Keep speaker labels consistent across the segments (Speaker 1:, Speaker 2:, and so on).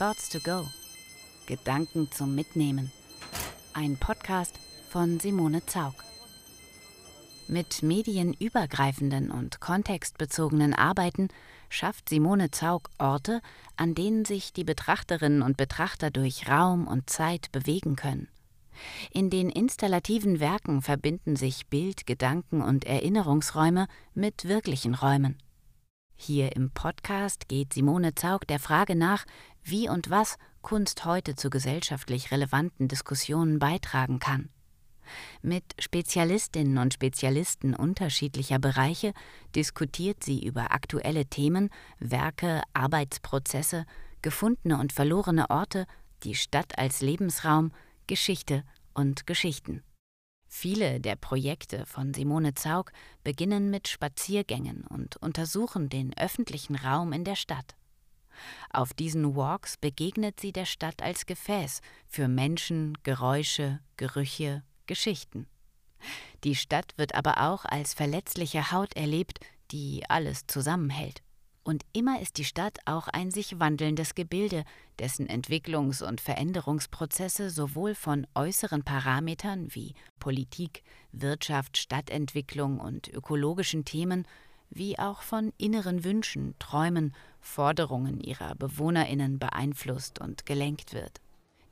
Speaker 1: Thoughts to Go. Gedanken zum Mitnehmen. Ein Podcast von Simone Zaug. Mit medienübergreifenden und kontextbezogenen Arbeiten schafft Simone Zaug Orte, an denen sich die Betrachterinnen und Betrachter durch Raum und Zeit bewegen können. In den installativen Werken verbinden sich Bild, Gedanken und Erinnerungsräume mit wirklichen Räumen. Hier im Podcast geht Simone Zaug der Frage nach, wie und was Kunst heute zu gesellschaftlich relevanten Diskussionen beitragen kann. Mit Spezialistinnen und Spezialisten unterschiedlicher Bereiche diskutiert sie über aktuelle Themen, Werke, Arbeitsprozesse, gefundene und verlorene Orte, die Stadt als Lebensraum, Geschichte und Geschichten. Viele der Projekte von Simone Zaug beginnen mit Spaziergängen und untersuchen den öffentlichen Raum in der Stadt. Auf diesen Walks begegnet sie der Stadt als Gefäß für Menschen, Geräusche, Gerüche, Geschichten. Die Stadt wird aber auch als verletzliche Haut erlebt, die alles zusammenhält. Und immer ist die Stadt auch ein sich wandelndes Gebilde, dessen Entwicklungs- und Veränderungsprozesse sowohl von äußeren Parametern wie Politik, Wirtschaft, Stadtentwicklung und ökologischen Themen wie auch von inneren Wünschen, Träumen, Forderungen ihrer Bewohnerinnen beeinflusst und gelenkt wird.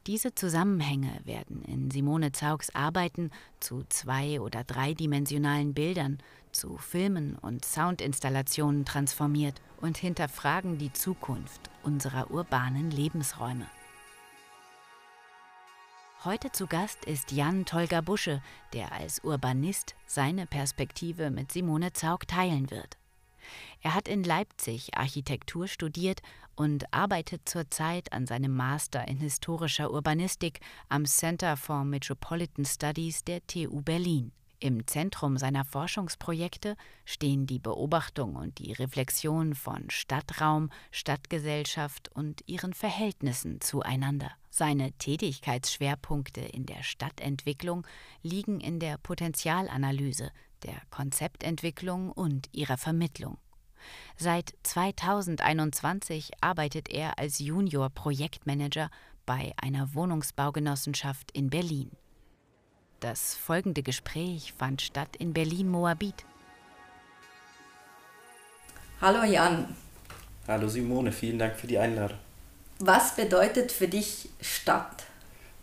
Speaker 1: Diese Zusammenhänge werden in Simone Zaugs Arbeiten zu zwei- oder dreidimensionalen Bildern, zu Filmen und Soundinstallationen transformiert und hinterfragen die Zukunft unserer urbanen Lebensräume. Heute zu Gast ist Jan Tolga Busche, der als Urbanist seine Perspektive mit Simone Zaug teilen wird. Er hat in Leipzig Architektur studiert und arbeitet zurzeit an seinem Master in historischer Urbanistik am Center for Metropolitan Studies der TU Berlin. Im Zentrum seiner Forschungsprojekte stehen die Beobachtung und die Reflexion von Stadtraum, Stadtgesellschaft und ihren Verhältnissen zueinander. Seine Tätigkeitsschwerpunkte in der Stadtentwicklung liegen in der Potenzialanalyse, der Konzeptentwicklung und ihrer Vermittlung. Seit 2021 arbeitet er als Junior-Projektmanager bei einer Wohnungsbaugenossenschaft in Berlin. Das folgende Gespräch fand statt in Berlin-Moabit.
Speaker 2: Hallo Jan.
Speaker 3: Hallo Simone, vielen Dank für die Einladung.
Speaker 2: Was bedeutet für dich Stadt?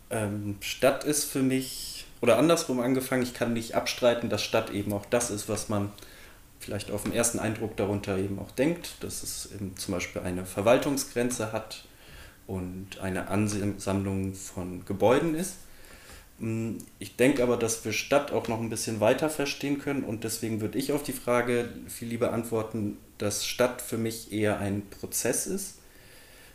Speaker 3: Ähm, Stadt ist für mich, oder andersrum angefangen, ich kann nicht abstreiten, dass Stadt eben auch das ist, was man vielleicht auf den ersten Eindruck darunter eben auch denkt, dass es eben zum Beispiel eine Verwaltungsgrenze hat und eine Ansammlung von Gebäuden ist. Mm, ich denke aber, dass wir Stadt auch noch ein bisschen weiter verstehen können und deswegen würde ich auf die Frage viel lieber antworten, dass Stadt für mich eher ein Prozess ist.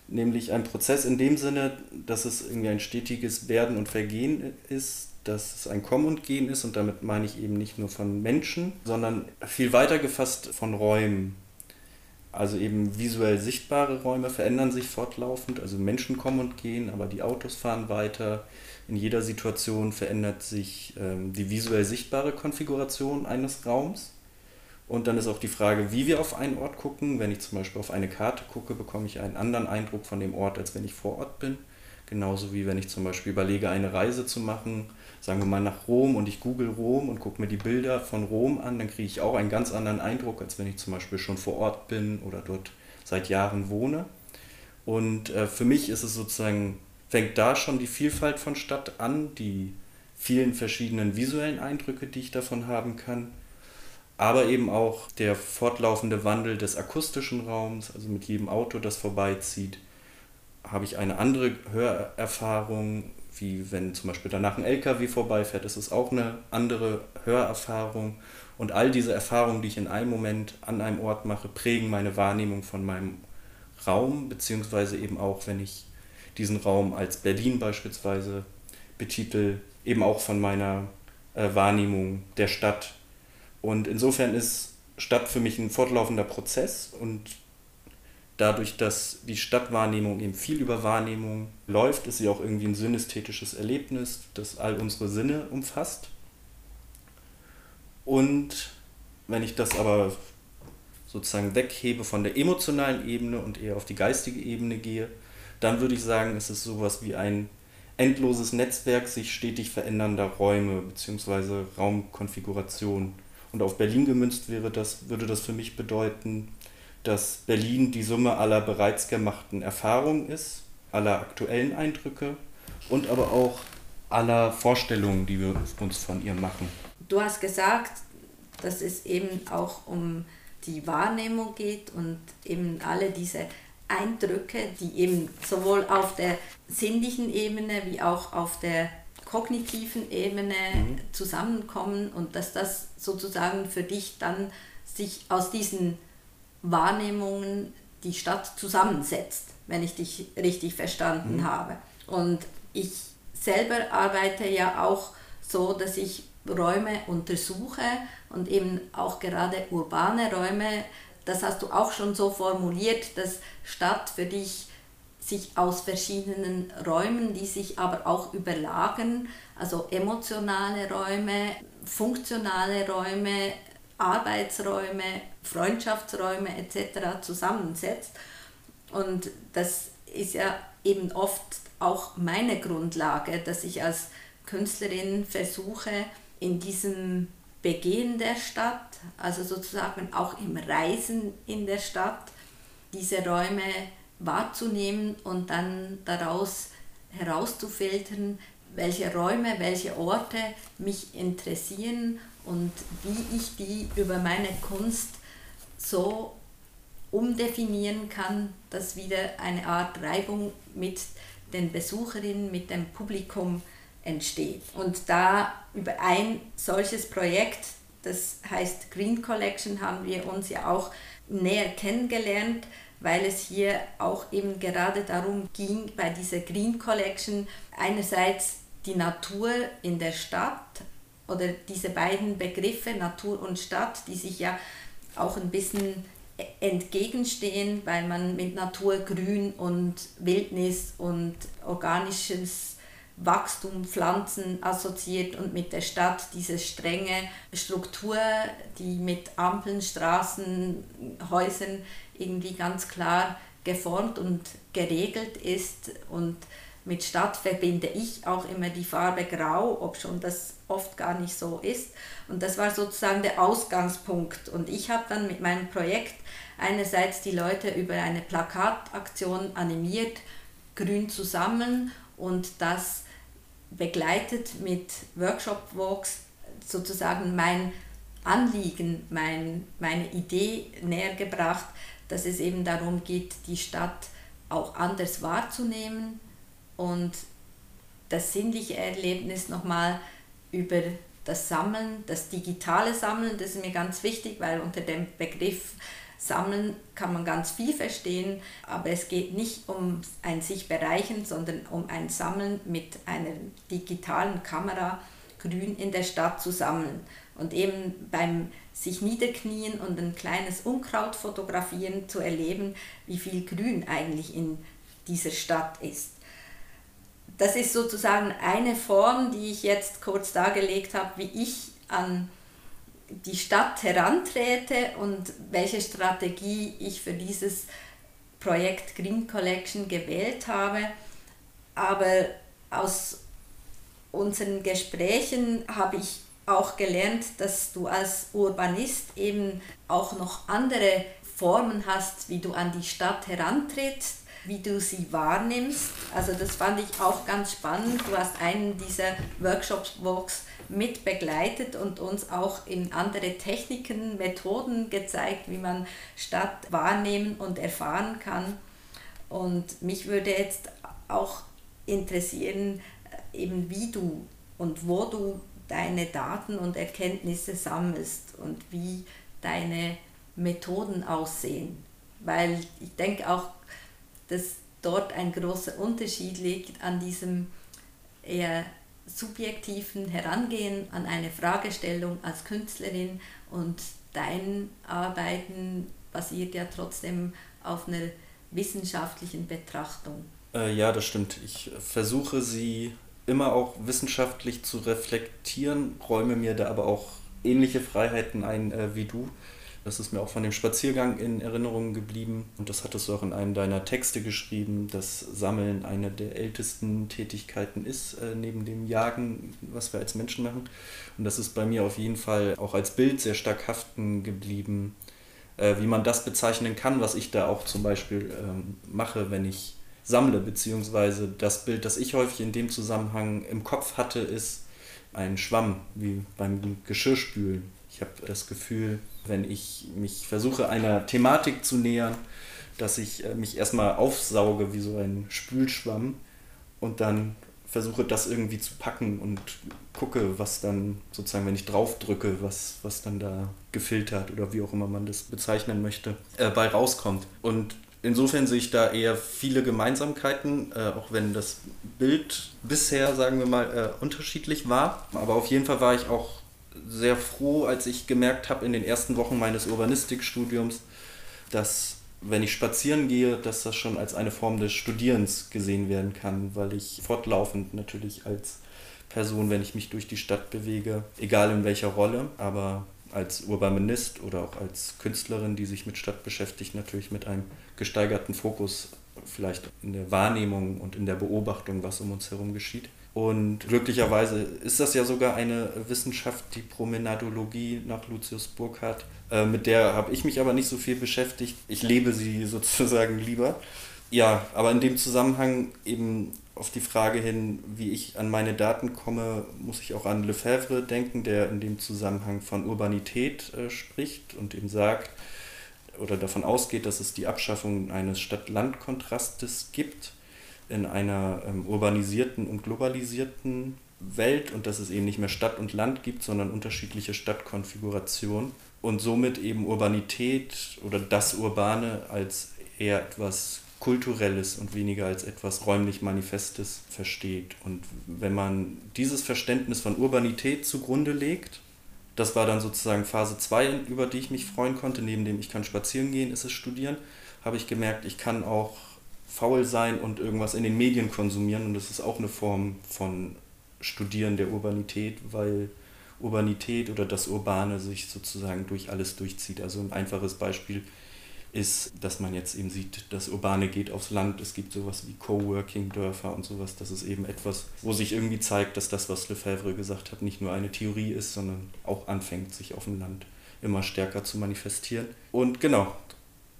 Speaker 3: Nämlich ein Prozess in dem Sinne, dass es irgendwie ein stetiges Werden und Vergehen ist, dass es ein Kommen und Gehen ist und damit meine ich eben nicht nur von Menschen, sondern viel weiter gefasst von Räumen. Also eben visuell sichtbare Räume verändern sich fortlaufend, also Menschen kommen und gehen, aber die Autos fahren weiter. In jeder Situation verändert sich ähm, die visuell sichtbare Konfiguration eines Raums. Und dann ist auch die Frage, wie wir auf einen Ort gucken. Wenn ich zum Beispiel auf eine Karte gucke, bekomme ich einen anderen Eindruck von dem Ort, als wenn ich vor Ort bin. Genauso wie wenn ich zum Beispiel überlege, eine Reise zu machen, sagen wir mal nach Rom und ich google Rom und gucke mir die Bilder von Rom an, dann kriege ich auch einen ganz anderen Eindruck, als wenn ich zum Beispiel schon vor Ort bin oder dort seit Jahren wohne. Und äh, für mich ist es sozusagen, fängt da schon die Vielfalt von Stadt an, die vielen verschiedenen visuellen Eindrücke, die ich davon haben kann, aber eben auch der fortlaufende Wandel des akustischen Raums, also mit jedem Auto, das vorbeizieht, habe ich eine andere Hörerfahrung, wie wenn zum Beispiel danach ein LKW vorbeifährt, ist es auch eine andere Hörerfahrung. Und all diese Erfahrungen, die ich in einem Moment an einem Ort mache, prägen meine Wahrnehmung von meinem Raum, beziehungsweise eben auch, wenn ich diesen Raum als Berlin beispielsweise betitel, eben auch von meiner äh, Wahrnehmung der Stadt. Und insofern ist Stadt für mich ein fortlaufender Prozess und dadurch, dass die Stadtwahrnehmung eben viel über Wahrnehmung läuft, ist sie auch irgendwie ein synästhetisches Erlebnis, das all unsere Sinne umfasst. Und wenn ich das aber sozusagen weghebe von der emotionalen Ebene und eher auf die geistige Ebene gehe, dann würde ich sagen, ist es sowas wie ein endloses Netzwerk sich stetig verändernder Räume bzw. Raumkonfiguration. Und auf Berlin gemünzt wäre das, würde das für mich bedeuten, dass Berlin die Summe aller bereits gemachten Erfahrungen ist, aller aktuellen Eindrücke und aber auch aller Vorstellungen, die wir uns von ihr machen.
Speaker 2: Du hast gesagt, dass es eben auch um die Wahrnehmung geht und eben alle diese Eindrücke, die eben sowohl auf der sinnlichen Ebene wie auch auf der kognitiven Ebene mhm. zusammenkommen und dass das sozusagen für dich dann sich aus diesen Wahrnehmungen die Stadt zusammensetzt, wenn ich dich richtig verstanden mhm. habe. Und ich selber arbeite ja auch so, dass ich Räume untersuche und eben auch gerade urbane Räume, das hast du auch schon so formuliert, dass Stadt für dich sich aus verschiedenen Räumen, die sich aber auch überlagern, also emotionale Räume, funktionale Räume, Arbeitsräume, Freundschaftsräume etc. zusammensetzt. Und das ist ja eben oft auch meine Grundlage, dass ich als Künstlerin versuche, in diesem Begehen der Stadt, also sozusagen auch im Reisen in der Stadt, diese Räume wahrzunehmen und dann daraus herauszufiltern, welche Räume, welche Orte mich interessieren und wie ich die über meine Kunst so umdefinieren kann, dass wieder eine Art Reibung mit den Besucherinnen, mit dem Publikum entsteht. Und da über ein solches Projekt, das heißt Green Collection, haben wir uns ja auch näher kennengelernt, weil es hier auch eben gerade darum ging, bei dieser Green Collection einerseits die Natur in der Stadt oder diese beiden Begriffe Natur und Stadt, die sich ja auch ein bisschen entgegenstehen, weil man mit Natur Grün und Wildnis und organisches Wachstum, Pflanzen assoziiert und mit der Stadt diese strenge Struktur, die mit Ampeln, Straßen, Häusern irgendwie ganz klar geformt und geregelt ist. Und mit Stadt verbinde ich auch immer die Farbe Grau, ob schon das oft gar nicht so ist. Und das war sozusagen der Ausgangspunkt. Und ich habe dann mit meinem Projekt einerseits die Leute über eine Plakataktion animiert, grün zu sammeln und das begleitet mit Workshop-Walks sozusagen mein Anliegen, mein, meine Idee näher gebracht, dass es eben darum geht, die Stadt auch anders wahrzunehmen und das sinnliche Erlebnis nochmal über das Sammeln, das digitale Sammeln, das ist mir ganz wichtig, weil unter dem Begriff Sammeln kann man ganz viel verstehen, aber es geht nicht um ein sich bereichen, sondern um ein Sammeln mit einer digitalen Kamera grün in der Stadt zu sammeln. Und eben beim sich niederknien und ein kleines Unkraut fotografieren zu erleben, wie viel Grün eigentlich in dieser Stadt ist. Das ist sozusagen eine Form, die ich jetzt kurz dargelegt habe, wie ich an die Stadt herantrete und welche Strategie ich für dieses Projekt Green Collection gewählt habe. Aber aus unseren Gesprächen habe ich auch gelernt, dass du als Urbanist eben auch noch andere Formen hast, wie du an die Stadt herantrittst, wie du sie wahrnimmst. Also das fand ich auch ganz spannend. Du hast einen dieser Workshops-Walks mit begleitet und uns auch in andere Techniken, Methoden gezeigt, wie man Stadt wahrnehmen und erfahren kann. Und mich würde jetzt auch interessieren, eben wie du und wo du deine Daten und Erkenntnisse sammelst und wie deine Methoden aussehen. Weil ich denke auch, dass dort ein großer Unterschied liegt an diesem eher subjektiven Herangehen an eine Fragestellung als Künstlerin und dein Arbeiten basiert ja trotzdem auf einer wissenschaftlichen Betrachtung.
Speaker 3: Äh, ja, das stimmt. Ich versuche sie immer auch wissenschaftlich zu reflektieren, räume mir da aber auch ähnliche Freiheiten ein äh, wie du. Das ist mir auch von dem Spaziergang in Erinnerung geblieben und das hattest du auch in einem deiner Texte geschrieben, dass Sammeln eine der ältesten Tätigkeiten ist, äh, neben dem Jagen, was wir als Menschen machen. Und das ist bei mir auf jeden Fall auch als Bild sehr stark haften geblieben, äh, wie man das bezeichnen kann, was ich da auch zum Beispiel ähm, mache, wenn ich sammle, beziehungsweise das Bild, das ich häufig in dem Zusammenhang im Kopf hatte, ist ein Schwamm, wie beim Geschirrspülen. Ich habe das Gefühl, wenn ich mich versuche, einer Thematik zu nähern, dass ich äh, mich erstmal aufsauge wie so ein Spülschwamm und dann versuche, das irgendwie zu packen und gucke, was dann sozusagen, wenn ich drauf drücke, was, was dann da gefiltert oder wie auch immer man das bezeichnen möchte, äh, bei rauskommt. Und insofern sehe ich da eher viele Gemeinsamkeiten, äh, auch wenn das Bild bisher, sagen wir mal, äh, unterschiedlich war. Aber auf jeden Fall war ich auch sehr froh, als ich gemerkt habe in den ersten Wochen meines Urbanistikstudiums, dass wenn ich spazieren gehe, dass das schon als eine Form des Studierens gesehen werden kann, weil ich fortlaufend natürlich als Person, wenn ich mich durch die Stadt bewege, egal in welcher Rolle, aber als Urbanist oder auch als Künstlerin, die sich mit Stadt beschäftigt, natürlich mit einem gesteigerten Fokus vielleicht in der Wahrnehmung und in der Beobachtung, was um uns herum geschieht. Und glücklicherweise ist das ja sogar eine Wissenschaft, die Promenadologie nach Lucius Burkhardt. Äh, mit der habe ich mich aber nicht so viel beschäftigt. Ich lebe sie sozusagen lieber. Ja, aber in dem Zusammenhang eben auf die Frage hin, wie ich an meine Daten komme, muss ich auch an Lefebvre denken, der in dem Zusammenhang von Urbanität äh, spricht und eben sagt oder davon ausgeht, dass es die Abschaffung eines Stadt-Land-Kontrastes gibt in einer ähm, urbanisierten und globalisierten Welt und dass es eben nicht mehr Stadt und Land gibt, sondern unterschiedliche Stadtkonfigurationen und somit eben Urbanität oder das Urbane als eher etwas Kulturelles und weniger als etwas räumlich Manifestes versteht. Und wenn man dieses Verständnis von Urbanität zugrunde legt, das war dann sozusagen Phase 2, über die ich mich freuen konnte, neben dem ich kann spazieren gehen, ist es studieren, habe ich gemerkt, ich kann auch faul sein und irgendwas in den Medien konsumieren und das ist auch eine Form von Studieren der Urbanität, weil Urbanität oder das Urbane sich sozusagen durch alles durchzieht. Also ein einfaches Beispiel ist, dass man jetzt eben sieht, das Urbane geht aufs Land. Es gibt sowas wie Coworking-Dörfer und sowas. Das ist eben etwas, wo sich irgendwie zeigt, dass das, was Lefebvre gesagt hat, nicht nur eine Theorie ist, sondern auch anfängt, sich auf dem Land immer stärker zu manifestieren. Und genau,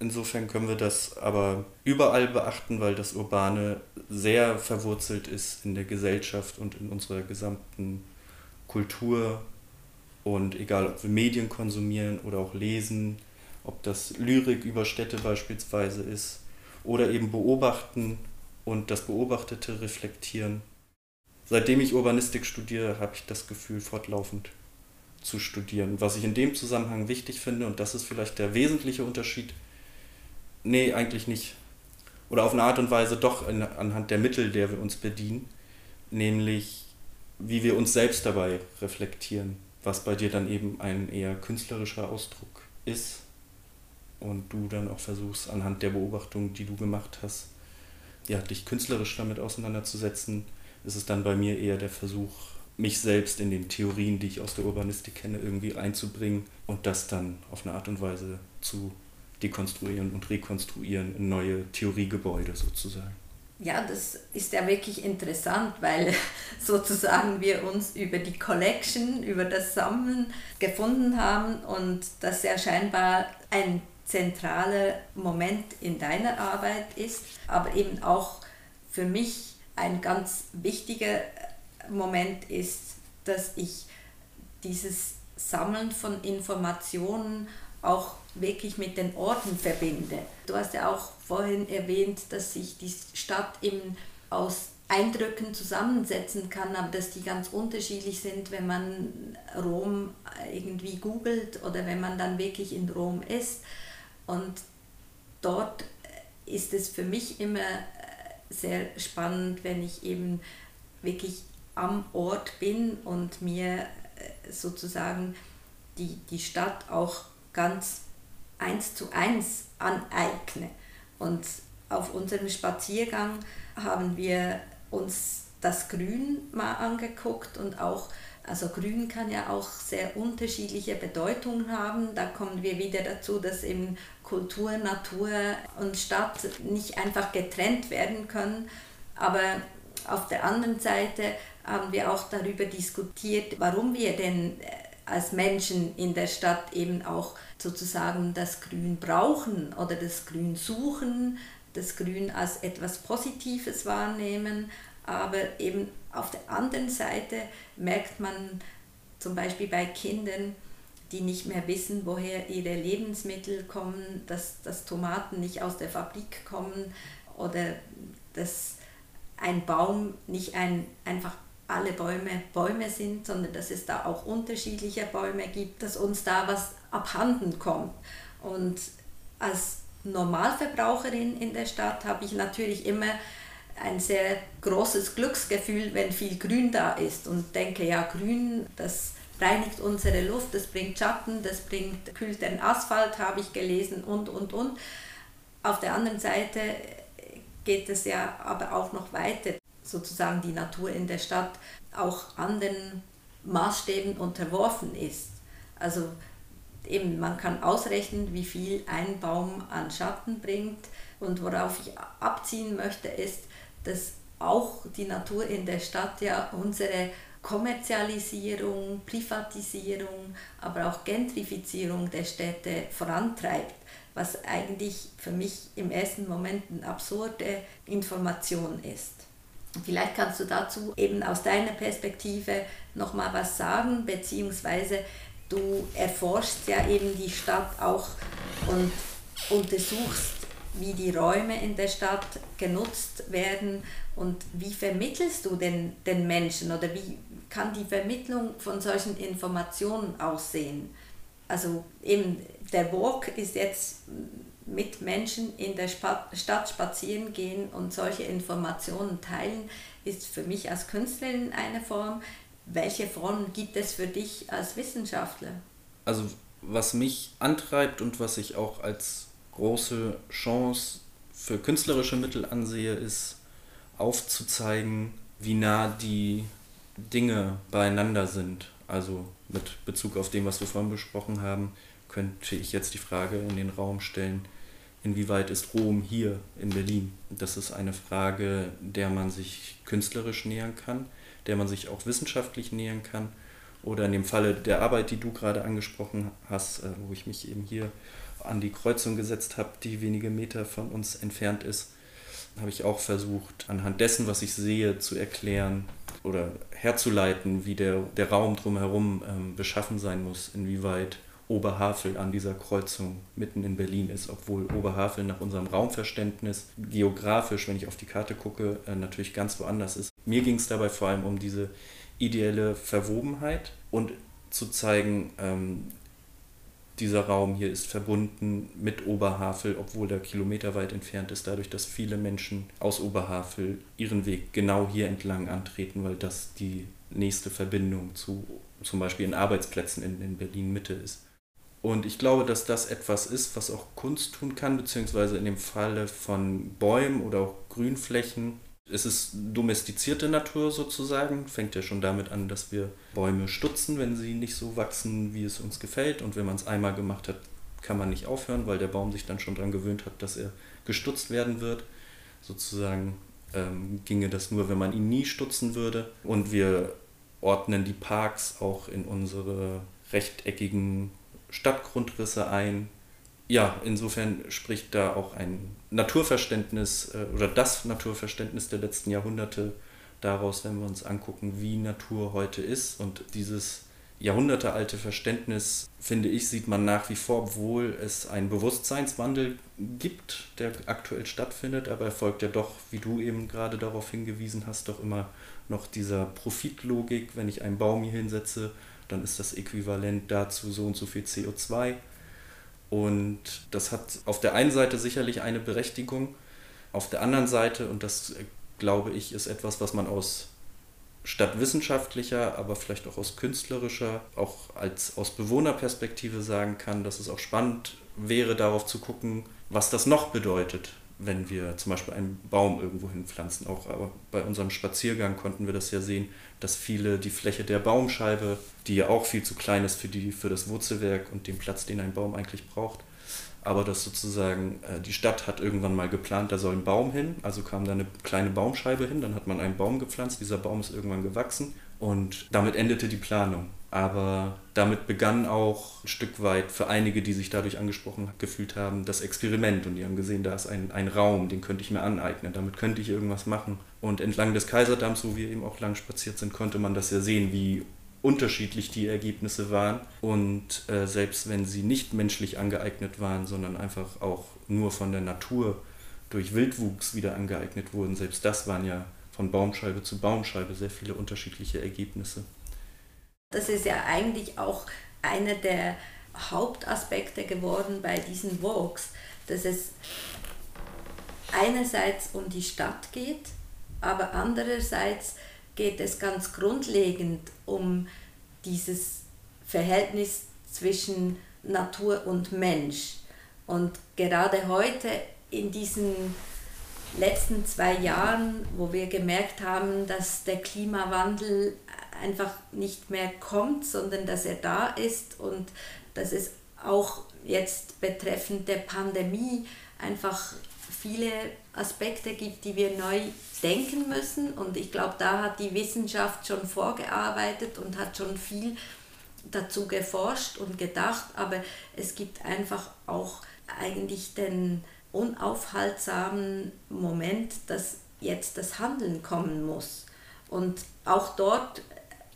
Speaker 3: insofern können wir das aber überall beachten, weil das Urbane sehr verwurzelt ist in der Gesellschaft und in unserer gesamten Kultur. Und egal, ob wir Medien konsumieren oder auch lesen, ob das Lyrik über Städte beispielsweise ist oder eben beobachten und das Beobachtete reflektieren. Seitdem ich Urbanistik studiere, habe ich das Gefühl, fortlaufend zu studieren. Was ich in dem Zusammenhang wichtig finde, und das ist vielleicht der wesentliche Unterschied, nee, eigentlich nicht. Oder auf eine Art und Weise doch in, anhand der Mittel, der wir uns bedienen, nämlich wie wir uns selbst dabei reflektieren, was bei dir dann eben ein eher künstlerischer Ausdruck ist. Und du dann auch versuchst, anhand der Beobachtung, die du gemacht hast, ja, dich künstlerisch damit auseinanderzusetzen, ist es dann bei mir eher der Versuch, mich selbst in den Theorien, die ich aus der Urbanistik kenne, irgendwie einzubringen und das dann auf eine Art und Weise zu dekonstruieren und rekonstruieren in neue Theoriegebäude sozusagen.
Speaker 2: Ja, das ist ja wirklich interessant, weil sozusagen wir uns über die Collection, über das Sammeln gefunden haben und das ja scheinbar ein zentraler Moment in deiner Arbeit ist, aber eben auch für mich ein ganz wichtiger Moment ist, dass ich dieses Sammeln von Informationen auch wirklich mit den Orten verbinde. Du hast ja auch vorhin erwähnt, dass sich die Stadt eben aus Eindrücken zusammensetzen kann, aber dass die ganz unterschiedlich sind, wenn man Rom irgendwie googelt oder wenn man dann wirklich in Rom ist. Und dort ist es für mich immer sehr spannend, wenn ich eben wirklich am Ort bin und mir äh, sozusagen die, die Stadt auch ganz eins zu eins aneigne. Und auf unserem Spaziergang haben wir uns das Grün mal angeguckt und auch Also grün kann ja auch sehr unterschiedliche Bedeutungen haben. Da kommen wir wieder dazu, dass eben Kultur, Natur und Stadt nicht einfach getrennt werden können. Aber auf der anderen Seite haben wir auch darüber diskutiert, warum wir denn als Menschen in der Stadt eben auch sozusagen das Grün brauchen oder das Grün suchen, das Grün als etwas Positives wahrnehmen, aber eben auf der anderen Seite merkt man zum Beispiel bei Kindern, die nicht mehr wissen, woher ihre Lebensmittel kommen, dass, dass Tomaten nicht aus der Fabrik kommen oder dass ein Baum nicht ein, einfach alle Bäume Bäume sind, sondern dass es da auch unterschiedliche Bäume gibt, dass uns da was abhanden kommt. Und als Normalverbraucherin in der Stadt habe ich natürlich immer ein sehr großes Glücksgefühl, wenn viel Grün da ist und denke, ja, Grün, das reinigt unsere Luft, das bringt Schatten, das bringt, kühlt den Asphalt, habe ich gelesen und, und, und. Auf der anderen Seite geht es ja aber auch noch weiter, sozusagen die Natur in der Stadt auch anderen Maßstäben unterworfen ist. Also eben, man kann ausrechnen, wie viel ein Baum an Schatten bringt. Und worauf ich abziehen möchte, ist, dass auch die Natur in der Stadt ja unsere Kommerzialisierung, Privatisierung, aber auch Gentrifizierung der Städte vorantreibt, was eigentlich für mich im ersten Moment eine absurde Information ist. Vielleicht kannst du dazu eben aus deiner Perspektive nochmal was sagen, beziehungsweise du erforschst ja eben die Stadt auch und untersuchst wie die Räume in der Stadt genutzt werden und wie vermittelst du den, den Menschen oder wie kann die Vermittlung von solchen Informationen aussehen? Also eben der Walk ist jetzt mit Menschen in der Stadt spazieren gehen und solche Informationen teilen, ist für mich als Künstlerin eine Form. Welche Form gibt es für dich als Wissenschaftler?
Speaker 3: Also was mich antreibt und was ich auch als große Chance für künstlerische Mittel ansehe, ist aufzuzeigen, wie nah die Dinge beieinander sind. Also mit Bezug auf dem, was wir vorhin besprochen haben, könnte ich jetzt die Frage in den Raum stellen, inwieweit ist Rom hier in Berlin? Das ist eine Frage, der man sich künstlerisch nähern kann, der man sich auch wissenschaftlich nähern kann. Oder in dem Falle der Arbeit, die du gerade angesprochen hast, äh, wo ich mich eben hier an die Kreuzung gesetzt habe, die wenige Meter von uns entfernt ist, habe ich auch versucht, anhand dessen, was ich sehe, zu erklären oder herzuleiten, wie der, der Raum drumherum ähm, beschaffen sein muss, inwieweit Oberhavel an dieser Kreuzung mitten in Berlin ist, obwohl Oberhavel nach unserem Raumverständnis geografisch, wenn ich auf die Karte gucke, äh, natürlich ganz woanders ist. Mir ging es dabei vor allem um diese ideelle Verwobenheit und zu zeigen, ähm, dieser Raum hier ist verbunden mit Oberhavel, obwohl er kilometerweit entfernt ist, dadurch, dass viele Menschen aus Oberhavel ihren Weg genau hier entlang antreten, weil das die nächste Verbindung zu zum Beispiel in Arbeitsplätzen in, in Berlin Mitte ist. Und ich glaube, dass das etwas ist, was auch Kunst tun kann, beziehungsweise in dem Falle von Bäumen oder auch Grünflächen es ist domestizierte Natur sozusagen. Fängt ja schon damit an, dass wir Bäume stutzen, wenn sie nicht so wachsen, wie es uns gefällt. Und wenn man es einmal gemacht hat, kann man nicht aufhören, weil der Baum sich dann schon daran gewöhnt hat, dass er gestutzt werden wird. Sozusagen ähm, ginge das nur, wenn man ihn nie stutzen würde. Und wir ordnen die Parks auch in unsere rechteckigen Stadtgrundrisse ein, ja, insofern spricht da auch ein Naturverständnis äh, oder das Naturverständnis der letzten Jahrhunderte daraus, wenn wir uns angucken, wie Natur heute ist. Und dieses jahrhundertealte Verständnis, finde ich, sieht man nach wie vor, obwohl es einen Bewusstseinswandel gibt, der aktuell stattfindet, aber er folgt ja doch, wie du eben gerade darauf hingewiesen hast, doch immer noch dieser Profitlogik. Wenn ich einen Baum hier hinsetze, dann ist das äquivalent dazu so und so viel CO2 und das hat auf der einen Seite sicherlich eine Berechtigung, auf der anderen Seite, und das äh, glaube ich, ist etwas, was man aus stadtwissenschaftlicher, aber vielleicht auch aus künstlerischer, auch als aus Bewohnerperspektive sagen kann, dass es auch spannend wäre, darauf zu gucken, was das noch bedeutet, wenn wir zum Beispiel einen Baum irgendwo hinpflanzen. Auch aber bei unserem Spaziergang konnten wir das ja sehen, dass viele die Fläche der Baumscheibe, die ja auch viel zu klein ist für, die, für das Wurzelwerk und den Platz, den ein Baum eigentlich braucht, aber dass sozusagen äh, die Stadt hat irgendwann mal geplant, da soll ein Baum hin, also kam da eine kleine Baumscheibe hin, dann hat man einen Baum gepflanzt, dieser Baum ist irgendwann gewachsen und damit endete die Planung. Aber damit begann auch ein Stück weit für einige, die sich dadurch angesprochen gefühlt haben, das Experiment. Und die haben gesehen, da ist ein, ein Raum, den könnte ich mir aneignen, damit könnte ich irgendwas machen. Und entlang des Kaiserdamms, wo wir eben auch lang spaziert sind, konnte man das ja sehen, wie unterschiedlich die Ergebnisse waren. Und äh, selbst wenn sie nicht menschlich angeeignet waren, sondern einfach auch nur von der Natur durch Wildwuchs wieder angeeignet wurden, selbst das waren ja von Baumscheibe zu Baumscheibe sehr viele unterschiedliche Ergebnisse.
Speaker 2: Das ist ja eigentlich auch einer der Hauptaspekte geworden bei diesen Walks, dass es einerseits um die Stadt geht, aber andererseits geht es ganz grundlegend um dieses Verhältnis zwischen Natur und Mensch. Und gerade heute in diesen letzten zwei Jahren, wo wir gemerkt haben, dass der Klimawandel einfach nicht mehr kommt, sondern dass er da ist und dass es auch jetzt betreffend der Pandemie einfach viele Aspekte gibt, die wir neu denken müssen. Und ich glaube, da hat die Wissenschaft schon vorgearbeitet und hat schon viel dazu geforscht und gedacht. Aber es gibt einfach auch eigentlich den unaufhaltsamen Moment, dass jetzt das Handeln kommen muss. Und auch dort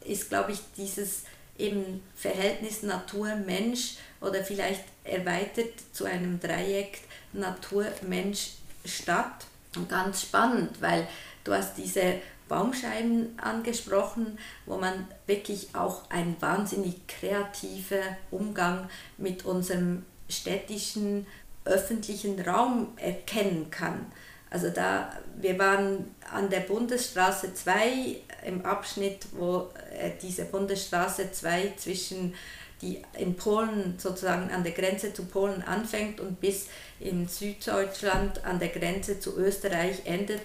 Speaker 2: ist, glaube ich, dieses eben Verhältnis Natur-Mensch oder vielleicht erweitert zu einem Dreieck Natur-Mensch-Stadt ganz spannend, weil du hast diese Baumscheiben angesprochen, wo man wirklich auch einen wahnsinnig kreativen Umgang mit unserem städtischen öffentlichen Raum erkennen kann. Also da, wir waren an der Bundesstraße 2 im Abschnitt, wo äh, diese Bundesstraße 2 zwischen die in Polen sozusagen an der Grenze zu Polen anfängt und bis in Süddeutschland an der Grenze zu Österreich endet,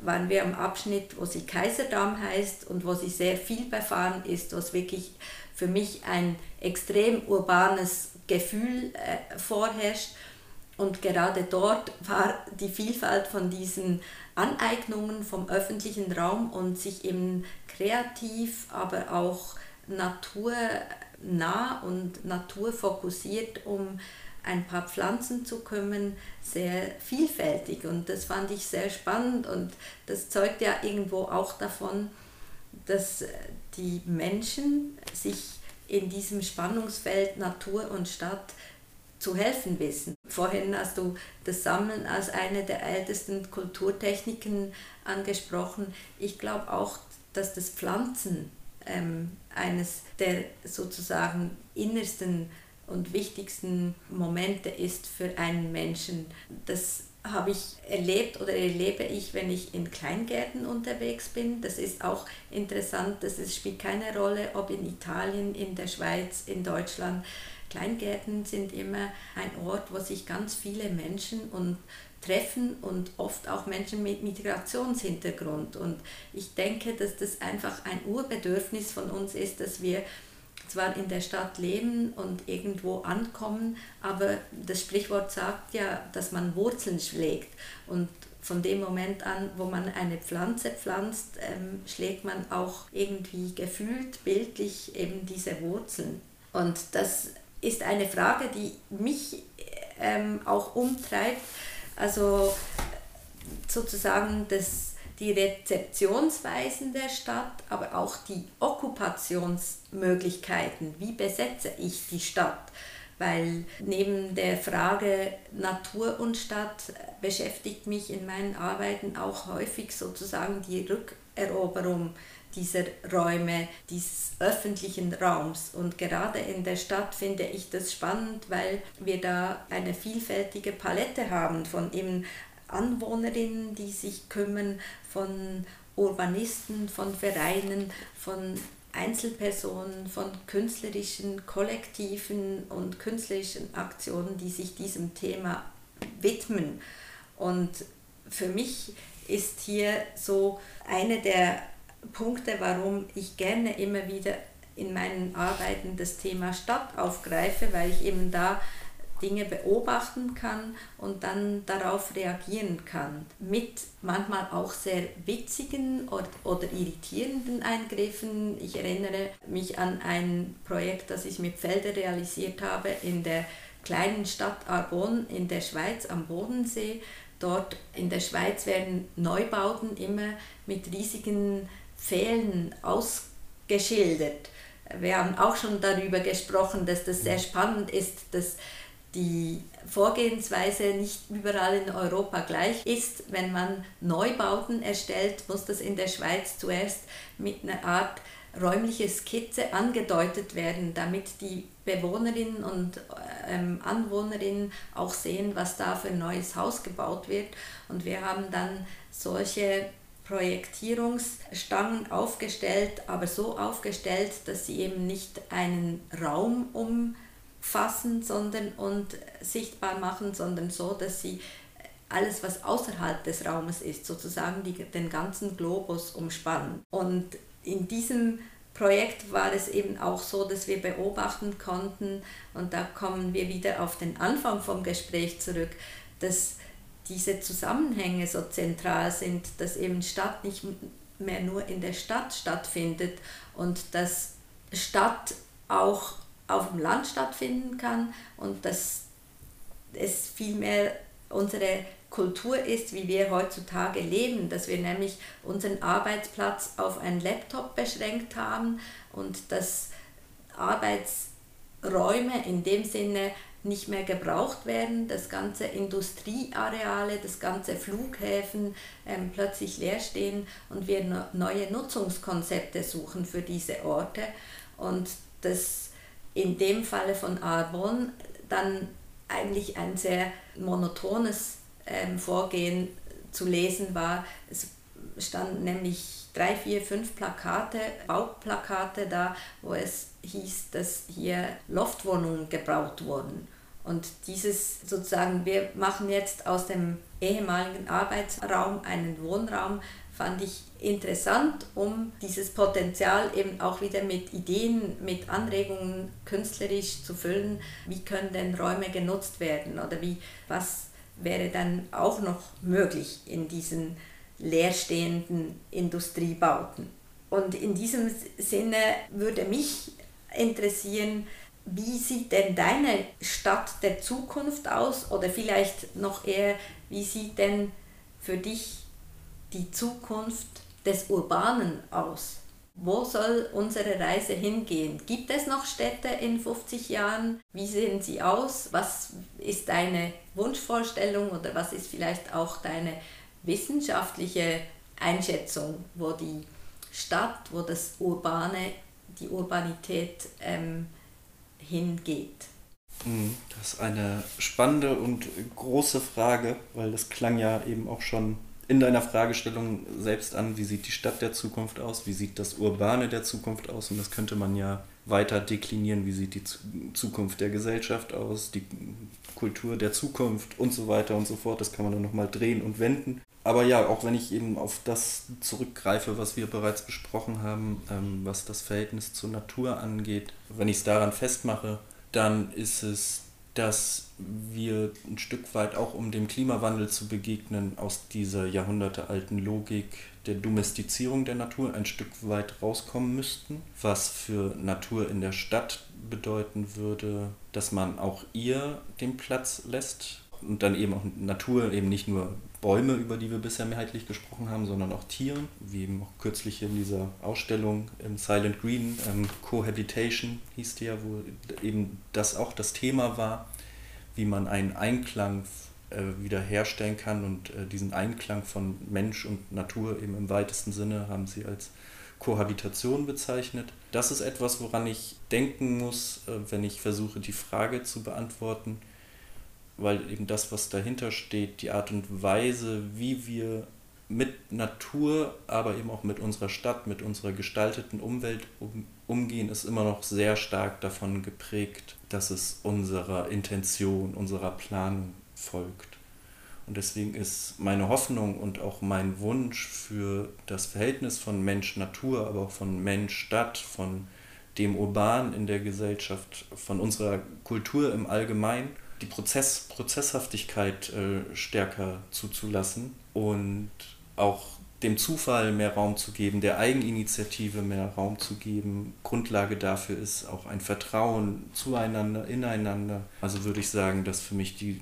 Speaker 2: waren wir am Abschnitt, wo sie Kaiserdamm heißt und wo sie sehr viel befahren ist, was wirklich für mich ein extrem urbanes Gefühl äh, vorherrscht und gerade dort war die Vielfalt von diesen Aneignungen vom öffentlichen Raum und sich eben kreativ, aber auch naturnah und naturfokussiert um ein paar Pflanzen zu kümmern, sehr vielfältig. Und das fand ich sehr spannend und das zeugt ja irgendwo auch davon, dass die Menschen sich in diesem Spannungsfeld Natur und Stadt zu helfen wissen. Vorhin hast du das Sammeln als eine der ältesten Kulturtechniken angesprochen. Ich glaube auch, dass das Pflanzen ähm, eines der sozusagen innersten und wichtigsten Momente ist für einen Menschen. Das habe ich erlebt oder erlebe ich, wenn ich in Kleingärten unterwegs bin. Das ist auch interessant, das spielt keine Rolle, ob in Italien, in der Schweiz, in Deutschland. Kleingärten sind immer ein Ort, wo sich ganz viele Menschen und treffen und oft auch Menschen mit Migrationshintergrund. Und ich denke, dass das einfach ein Urbedürfnis von uns ist, dass wir zwar in der Stadt leben und irgendwo ankommen, aber das Sprichwort sagt ja, dass man Wurzeln schlägt. Und von dem Moment an, wo man eine Pflanze pflanzt, ähm, schlägt man auch irgendwie gefühlt, bildlich eben diese Wurzeln. Und das ist eine Frage, die mich ähm, auch umtreibt. Also sozusagen das, die Rezeptionsweisen der Stadt, aber auch die Okkupationsmöglichkeiten. Wie besetze ich die Stadt? Weil neben der Frage Natur und Stadt beschäftigt mich in meinen Arbeiten auch häufig sozusagen die Rückeroberung dieser Räume, dieses öffentlichen Raums. Und gerade in der Stadt finde ich das spannend, weil wir da eine vielfältige Palette haben von eben Anwohnerinnen, die sich kümmern, von Urbanisten, von Vereinen, von Einzelpersonen, von künstlerischen Kollektiven und künstlerischen Aktionen, die sich diesem Thema widmen. Und für mich ist hier so einer der Punkte, warum ich gerne immer wieder in meinen Arbeiten das Thema Stadt aufgreife, weil ich eben da Dinge beobachten kann und dann darauf reagieren kann. Mit manchmal auch sehr witzigen oder, irritierenden Eingriffen. Ich erinnere mich an ein Projekt, das ich mit Felder realisiert habe in der kleinen Stadt Arbonne in der Schweiz am Bodensee. Dort in der Schweiz werden Neubauten immer mit riesigen Pfählen ausgeschildert. Wir haben auch schon darüber gesprochen, dass das sehr spannend ist, dass die Vorgehensweise nicht überall in Europa gleich ist. Wenn man Neubauten erstellt, muss das in der Schweiz zuerst mit einer Art räumliche Skizze angedeutet werden, damit die Bewohnerinnen und ähm, Anwohnerinnen auch sehen, was da für ein neues Haus gebaut wird. Und wir haben dann solche Projektierungsstangen aufgestellt, aber so aufgestellt, dass sie eben nicht einen Raum umfassen sondern, und sichtbar machen, sondern so, dass sie alles, was außerhalb des Raumes ist, sozusagen die, den ganzen Globus umspannen. Und in diesem Projekt war es eben auch so, dass wir beobachten konnten, und da kommen wir wieder auf den Anfang vom Gespräch zurück, dass diese Zusammenhänge so zentral sind, dass eben Stadt nicht mehr nur in der Stadt stattfindet und dass Stadt auch auf dem Land stattfinden kann und dass es vielmehr unsere Kultur ist, wie wir heutzutage leben, dass wir nämlich unseren Arbeitsplatz auf einen Laptop beschränkt haben und dass Arbeitsräume in dem Sinne nicht mehr gebraucht werden, dass ganze Industrieareale, das ganze Flughäfen ähm, plötzlich leer stehen und wir neue Nutzungskonzepte suchen für diese Orte und dass in dem Falle von Arbon dann eigentlich ein sehr monotones ähm, Vorgehen zu lesen war. Es standen nämlich drei, vier, fünf Plakate, Bauplakate da, wo es hieß, dass hier Loftwohnungen gebaut wurden. Und dieses sozusagen, wir machen jetzt aus dem ehemaligen Arbeitsraum einen Wohnraum, fand ich interessant, um dieses Potenzial eben auch wieder mit Ideen, mit Anregungen künstlerisch zu füllen. Wie können denn Räume genutzt werden oder wie, was wäre dann auch noch möglich in diesen leerstehenden Industriebauten? Und in diesem Sinne würde mich interessieren, wie sieht denn deine Stadt der Zukunft aus oder vielleicht noch eher, wie sieht denn für dich die Zukunft des Urbanen aus? Wo soll unsere Reise hingehen? Gibt es noch Städte in 50 Jahren? Wie sehen sie aus? Was ist deine Wunschvorstellung oder was ist vielleicht auch deine wissenschaftliche Einschätzung, wo die Stadt, wo das Urbane, die Urbanität ähm, hingeht?
Speaker 3: Mhm, das ist eine spannende und große Frage, weil das klang ja eben auch schon in deiner Fragestellung selbst an, wie sieht die Stadt der Zukunft aus, wie sieht das Urbane der Zukunft aus und das könnte man ja weiter deklinieren, wie sieht die Zukunft der Gesellschaft aus, die Kultur der Zukunft und so weiter und so fort. Das kann man dann nochmal drehen und wenden. Aber ja, auch wenn ich eben auf das zurückgreife, was wir bereits besprochen haben, ähm, was das Verhältnis zur Natur angeht, wenn ich es daran festmache, dann ist es, dass wir ein Stück weit auch, um dem Klimawandel zu begegnen, aus dieser jahrhundertealten Logik der Domestizierung der Natur ein Stück weit rauskommen müssten, was für Natur in der Stadt bedeuten würde, dass man auch ihr den Platz lässt und dann eben auch Natur, eben nicht nur Bäume, über die wir bisher mehrheitlich gesprochen haben, sondern auch Tieren, wie eben auch kürzlich in dieser Ausstellung im Silent Green, ähm, Cohabitation hieß die ja, wo eben das auch das Thema war, wie man einen Einklang äh, wiederherstellen kann und äh, diesen Einklang von Mensch und Natur eben im weitesten Sinne haben sie als Kohabitation bezeichnet. Das ist etwas, woran ich denken muss, äh, wenn ich versuche, die Frage zu beantworten, weil eben das, was dahinter steht, die Art und Weise, wie wir mit Natur, aber eben auch mit unserer Stadt, mit unserer gestalteten Umwelt um, umgehen, ist immer noch sehr stark davon geprägt, dass es unserer Intention, unserer Planung folgt. Und deswegen ist meine Hoffnung und auch mein Wunsch für das Verhältnis von Mensch-Natur, aber auch von Mensch-Stadt, von dem Urban in der Gesellschaft, von unserer Kultur im Allgemeinen, die Prozess, Prozesshaftigkeit äh, stärker zuzulassen und auch dem Zufall mehr Raum zu geben, der Eigeninitiative mehr Raum zu geben. Grundlage dafür ist auch ein Vertrauen zueinander, ineinander. Also würde ich sagen, dass für mich die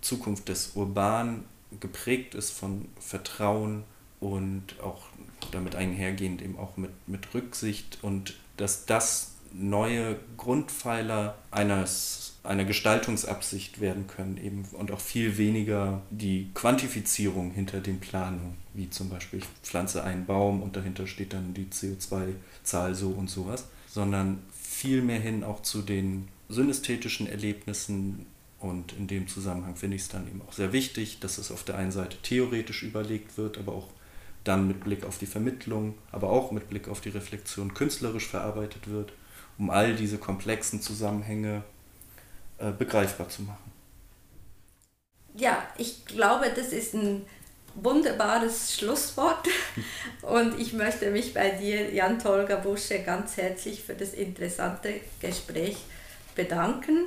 Speaker 3: Zukunft des Urban geprägt ist von Vertrauen und auch damit einhergehend eben auch mit, mit Rücksicht und dass das neue Grundpfeiler eines eine Gestaltungsabsicht werden können eben und auch viel weniger die Quantifizierung hinter den Planungen, wie zum Beispiel ich pflanze einen Baum und dahinter steht dann die CO2-Zahl so und sowas, sondern viel mehr hin auch zu den synästhetischen Erlebnissen und in dem Zusammenhang finde ich es dann eben auch sehr wichtig, dass es auf der einen Seite theoretisch überlegt wird, aber auch dann mit Blick auf die Vermittlung, aber auch mit Blick auf die Reflexion künstlerisch verarbeitet wird, um all diese komplexen Zusammenhänge begreifbar zu machen.
Speaker 2: Ja, ich glaube, das ist ein wunderbares Schlusswort und ich möchte mich bei dir, Jan Tolga Busche, ganz herzlich für das interessante Gespräch bedanken.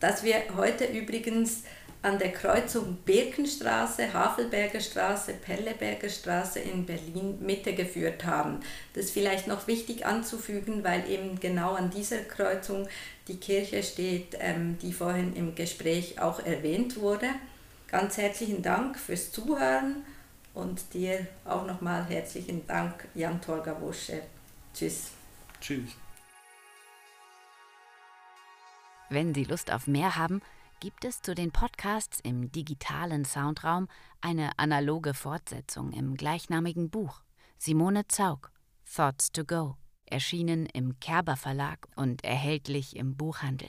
Speaker 2: Dass wir heute übrigens an der Kreuzung Birkenstraße, Havelberger Straße, Pelleberger Straße in Berlin Mitte geführt haben. Das ist vielleicht noch wichtig anzufügen, weil eben genau an dieser Kreuzung die Kirche steht, ähm, die vorhin im Gespräch auch erwähnt wurde. Ganz herzlichen Dank fürs Zuhören und dir auch nochmal herzlichen Dank, Jan Torga Wusche. Tschüss.
Speaker 3: Tschüss.
Speaker 1: Wenn Sie Lust auf mehr haben, gibt es zu den Podcasts im digitalen Soundraum eine analoge Fortsetzung im gleichnamigen Buch. Simone Zaug, Thoughts to Go, erschienen im Kerber Verlag und erhältlich im Buchhandel.